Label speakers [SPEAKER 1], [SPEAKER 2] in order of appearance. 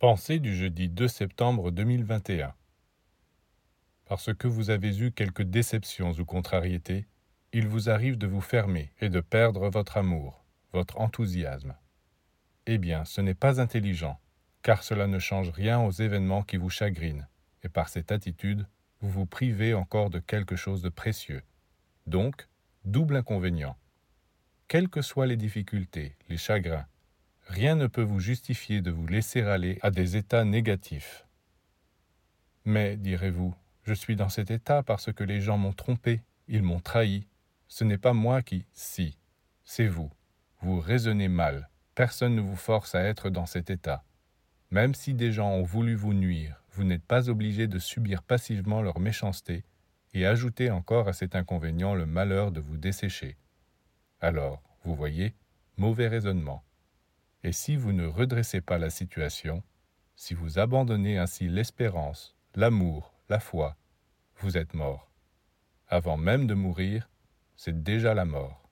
[SPEAKER 1] Pensée du jeudi 2 septembre 2021 Parce que vous avez eu quelques déceptions ou contrariétés, il vous arrive de vous fermer et de perdre votre amour, votre enthousiasme. Eh bien, ce n'est pas intelligent, car cela ne change rien aux événements qui vous chagrinent, et par cette attitude, vous vous privez encore de quelque chose de précieux. Donc, double inconvénient. Quelles que soient les difficultés, les chagrins, rien ne peut vous justifier de vous laisser aller à des états négatifs. Mais, direz-vous, je suis dans cet état parce que les gens m'ont trompé, ils m'ont trahi. Ce n'est pas moi qui, si, c'est vous. Vous raisonnez mal. Personne ne vous force à être dans cet état. Même si des gens ont voulu vous nuire, vous n'êtes pas obligé de subir passivement leur méchanceté et ajouter encore à cet inconvénient le malheur de vous dessécher. Alors, vous voyez, mauvais raisonnement. Et si vous ne redressez pas la situation, si vous abandonnez ainsi l'espérance, l'amour, la foi, vous êtes mort. Avant même de mourir, c'est déjà la mort.